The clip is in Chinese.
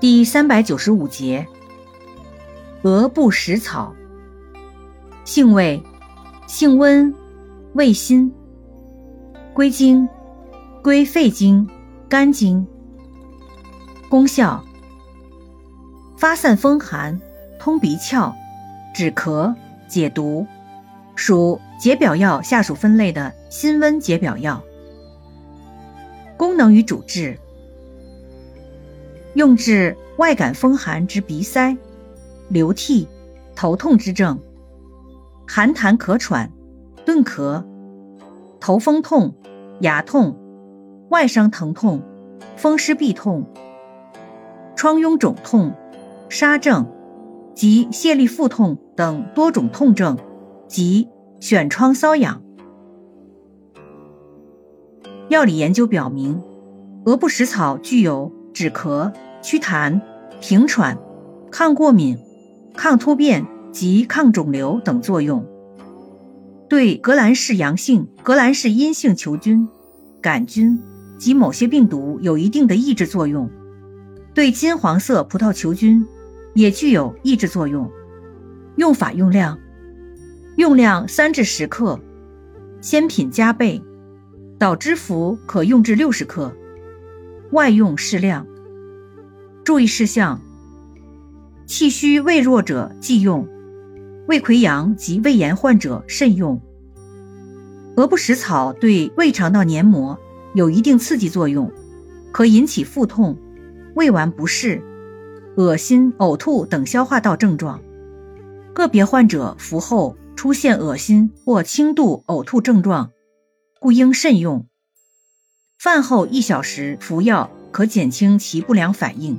第三百九十五节，鹅不食草。性味，性温，味辛。归经，归肺经、肝经。功效，发散风寒，通鼻窍，止咳，解毒。属解表药下属分类的辛温解表药。功能与主治。用治外感风寒之鼻塞、流涕、头痛之症，寒痰咳喘、顿咳、头风痛、牙痛、外伤疼痛、风湿痹痛、疮痈肿痛、痧症及泄痢腹痛等多种痛症及癣疮瘙痒。药理研究表明，鹅不食草具有止咳。祛痰、平喘、抗过敏、抗突变及抗肿瘤等作用，对革兰氏阳性、革兰氏阴性球菌、杆菌及某些病毒有一定的抑制作用，对金黄色葡萄球菌也具有抑制作用。用法用量：用量三至十克，鲜品加倍，捣汁服可用至六十克，外用适量。注意事项：气虚胃弱者忌用，胃溃疡及胃炎患者慎用。鹅不食草对胃肠道黏膜有一定刺激作用，可引起腹痛、胃脘不适、恶心、呕吐等消化道症状。个别患者服后出现恶心或轻度呕吐症状，故应慎用。饭后一小时服药可减轻其不良反应。